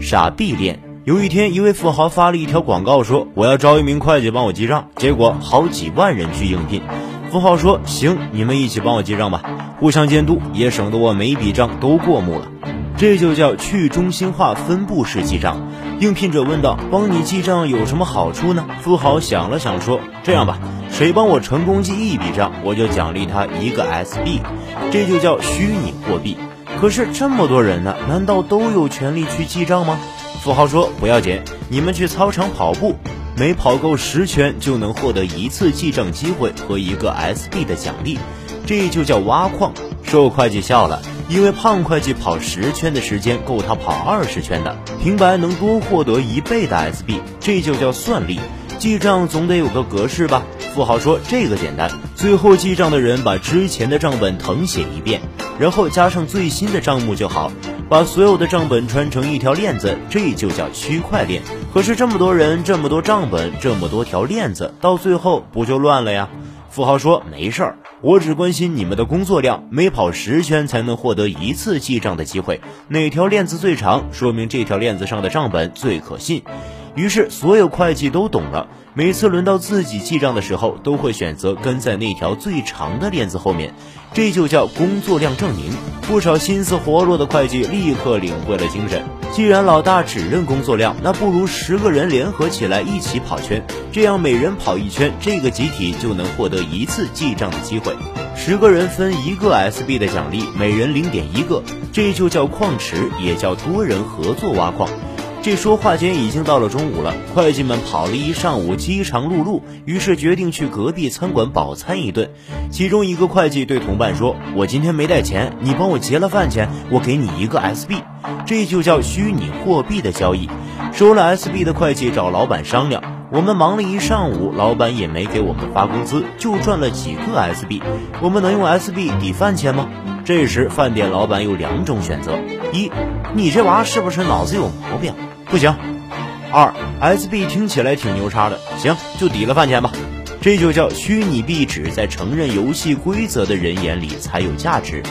傻逼链。有一天，一位富豪发了一条广告，说我要招一名会计帮我记账，结果好几万人去应聘。富豪说：“行，你们一起帮我记账吧，互相监督，也省得我每笔账都过目了。”这就叫去中心化分布式记账。应聘者问道：“帮你记账有什么好处呢？”富豪想了想说：“这样吧，谁帮我成功记一笔账，我就奖励他一个 SB。这就叫虚拟货币。可是这么多人呢，难道都有权利去记账吗？”富豪说：“不要紧，你们去操场跑步，每跑够十圈就能获得一次记账机会和一个 SB 的奖励，这就叫挖矿。”瘦会计笑了，因为胖会计跑十圈的时间够他跑二十圈的，平白能多获得一倍的 SB，，这就叫算力。记账总得有个格式吧？富豪说：“这个简单，最后记账的人把之前的账本誊写一遍，然后加上最新的账目就好。”把所有的账本串成一条链子，这就叫区块链。可是这么多人，这么多账本，这么多条链子，到最后不就乱了呀？富豪说：“没事儿，我只关心你们的工作量，每跑十圈才能获得一次记账的机会。哪条链子最长，说明这条链子上的账本最可信。”于是所有会计都懂了，每次轮到自己记账的时候，都会选择跟在那条最长的链子后面，这就叫工作量证明。不少心思活络的会计立刻领会了精神。既然老大只认工作量，那不如十个人联合起来一起跑圈，这样每人跑一圈，这个集体就能获得一次记账的机会。十个人分一个 SB 的奖励，每人零点一个，这就叫矿池，也叫多人合作挖矿。这说话间已经到了中午了，会计们跑了一上午，饥肠辘辘，于是决定去隔壁餐馆饱餐一顿。其中一个会计对同伴说：“我今天没带钱，你帮我结了饭钱，我给你一个 SB。”这就叫虚拟货币的交易。收了 SB 的会计找老板商量：“我们忙了一上午，老板也没给我们发工资，就赚了几个 SB，，我们能用 SB 抵饭钱吗？”这时，饭店老板有两种选择：一，你这娃是不是脑子有毛病？不行，二 S 币听起来挺牛叉的，行就抵了饭钱吧。这就叫虚拟币只在承认游戏规则的人眼里才有价值。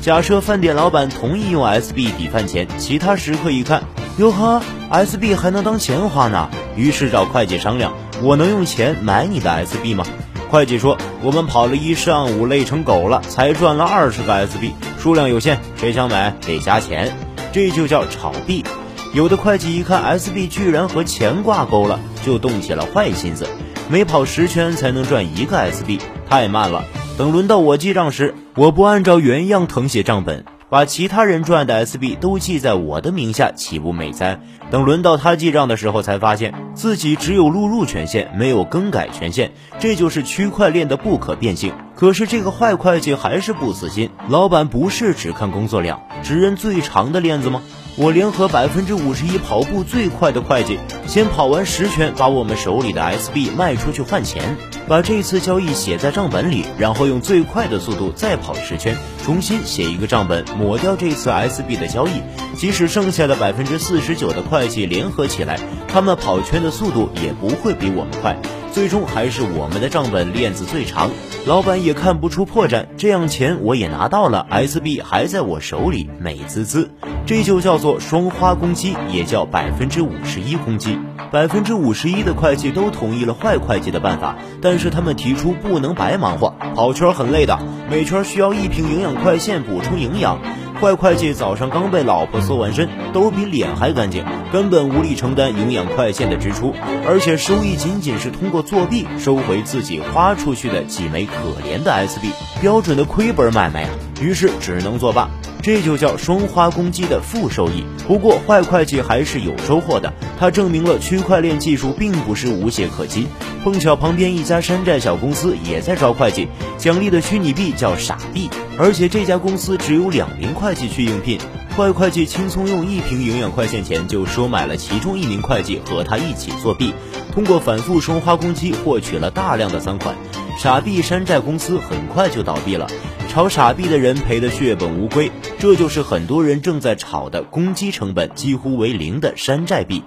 假设饭店老板同意用 S 币抵饭钱，其他食客一看，哟呵，S 币还能当钱花呢，于是找会计商量，我能用钱买你的 S 币吗？会计说，我们跑了一上午，累成狗了，才赚了二十个 S 币，数量有限，谁想买得加钱。这就叫炒币。有的会计一看 S B 居然和钱挂钩了，就动起了坏心思。每跑十圈才能赚一个 S B，，太慢了。等轮到我记账时，我不按照原样誊写账本，把其他人赚的 S B 都记在我的名下，岂不美哉？等轮到他记账的时候，才发现自己只有录入权限，没有更改权限。这就是区块链的不可变性。可是这个坏会计还是不死心，老板不是只看工作量，只认最长的链子吗？我联合百分之五十一跑步最快的会计，先跑完十圈，把我们手里的 S B 卖出去换钱，把这次交易写在账本里，然后用最快的速度再跑十圈，重新写一个账本，抹掉这次 S B 的交易。即使剩下的百分之四十九的会计联合起来，他们跑圈的速度也不会比我们快。最终还是我们的账本链子最长，老板也看不出破绽，这样钱我也拿到了 S B 还在我手里，美滋滋。这就叫做双花攻击，也叫百分之五十一攻击。百分之五十一的会计都同意了坏会计的办法，但是他们提出不能白忙活，跑圈很累的，每圈需要一瓶营养快线补充营养。坏会计早上刚被老婆搜完身，兜比脸还干净，根本无力承担营养快线的支出，而且收益仅仅是通过作弊收回自己花出去的几枚可怜的 S 币，标准的亏本买卖啊！于是只能作罢。这就叫双花攻击的负收益。不过坏会计还是有收获的，他证明了区块链技术并不是无懈可击。碰巧旁边一家山寨小公司也在招会计，奖励的虚拟币叫傻币，而且这家公司只有两名会计去应聘。坏会计轻松用一瓶营养快线钱就收买了其中一名会计和他一起作弊，通过反复双花攻击获取了大量的赃款。傻币山寨公司很快就倒闭了。炒傻币的人赔得血本无归，这就是很多人正在炒的攻击成本几乎为零的山寨币。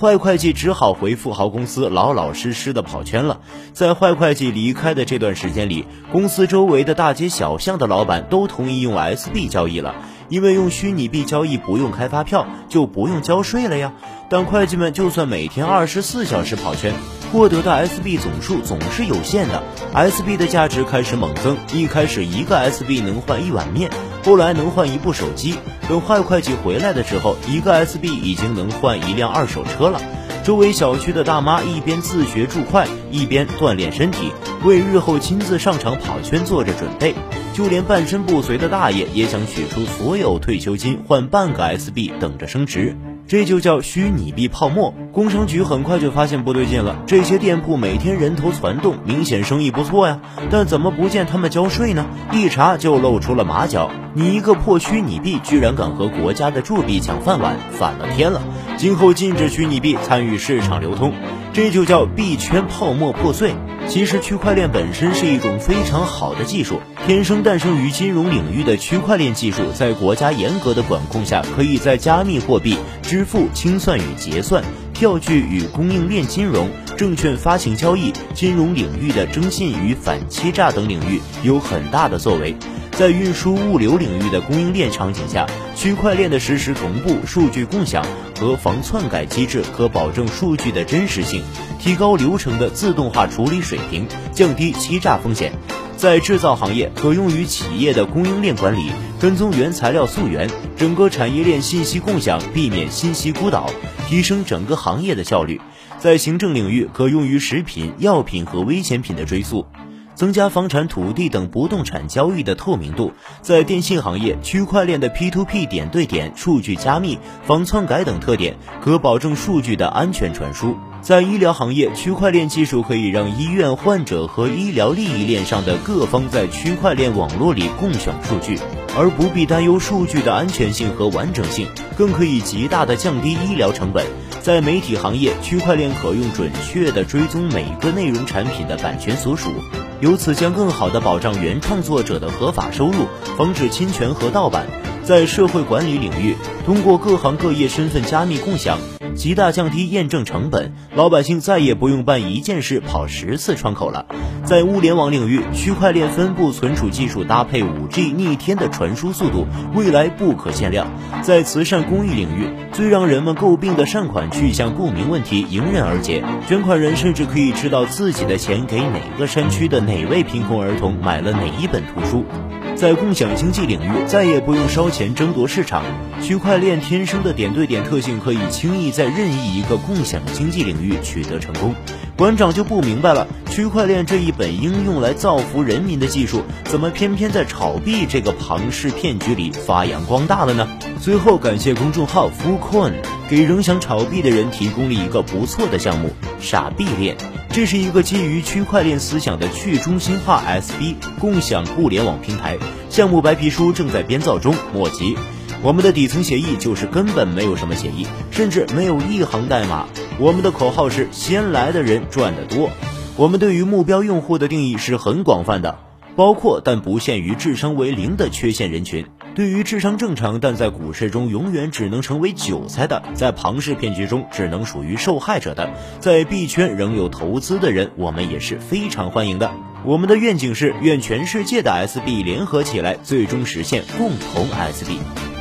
坏会计只好回富豪公司老老实实的跑圈了。在坏会计离开的这段时间里，公司周围的大街小巷的老板都同意用 S B 交易了，因为用虚拟币交易不用开发票，就不用交税了呀。但会计们就算每天二十四小时跑圈，获得的 S B 总数总是有限的，S B 的价值开始猛增。一开始一个 S B 能换一碗面，后来能换一部手机。等坏会计回来的时候，一个 S B 已经能换一辆二手车了。周围小区的大妈一边自学注会，一边锻炼身体，为日后亲自上场跑圈做着准备。就连半身不遂的大爷也想取出所有退休金换半个 S B，等着升值。这就叫虚拟币泡沫。工商局很快就发现不对劲了，这些店铺每天人头攒动，明显生意不错呀，但怎么不见他们交税呢？一查就露出了马脚，你一个破虚拟币居然敢和国家的铸币抢饭碗，反了天了！今后禁止虚拟币参与市场流通，这就叫币圈泡沫破碎。其实区块链本身是一种非常好的技术，天生诞生于金融领域的区块链技术，在国家严格的管控下，可以在加密货币、支付、清算与结算、票据与供应链金融、证券发行交易、金融领域的征信与反欺诈等领域有很大的作为。在运输物流领域的供应链场景下，区块链的实时同步、数据共享和防篡改机制可保证数据的真实性，提高流程的自动化处理水平，降低欺诈风险。在制造行业，可用于企业的供应链管理，跟踪原材料溯源，整个产业链信息共享，避免信息孤岛，提升整个行业的效率。在行政领域，可用于食品、药品和危险品的追溯。增加房产、土地等不动产交易的透明度，在电信行业，区块链的 P2P 点对点、数据加密、防篡改等特点，可保证数据的安全传输。在医疗行业，区块链技术可以让医院、患者和医疗利益链上的各方在区块链网络里共享数据，而不必担忧数据的安全性和完整性，更可以极大的降低医疗成本。在媒体行业，区块链可用准确的追踪每个内容产品的版权所属。由此将更好地保障原创作者的合法收入，防止侵权和盗版。在社会管理领域，通过各行各业身份加密共享，极大降低验证成本，老百姓再也不用办一件事跑十次窗口了。在物联网领域，区块链分布存储技术搭配 5G 逆天的传输速度，未来不可限量。在慈善公益领域，最让人们诟病的善款去向不明问题迎刃而解，捐款人甚至可以知道自己的钱给哪个山区的哪位贫困儿童买了哪一本图书。在共享经济领域，再也不用烧钱争夺市场。区块链天生的点对点特性，可以轻易在任意一个共享经济领域取得成功。馆长就不明白了，区块链这一本应用来造福人民的技术，怎么偏偏在炒币这个庞氏骗局里发扬光大了呢？最后，感谢公众号 Full Coin，给仍想炒币的人提供了一个不错的项目——傻币链。这是一个基于区块链思想的去中心化 SB 共享互联网平台。项目白皮书正在编造中，莫急。我们的底层协议就是根本没有什么协议，甚至没有一行代码。我们的口号是先来的人赚得多。我们对于目标用户的定义是很广泛的，包括但不限于智商为零的缺陷人群。对于智商正常但在股市中永远只能成为韭菜的，在庞氏骗局中只能属于受害者的，在币圈仍有投资的人，我们也是非常欢迎的。我们的愿景是，愿全世界的 SB 联合起来，最终实现共同 SB。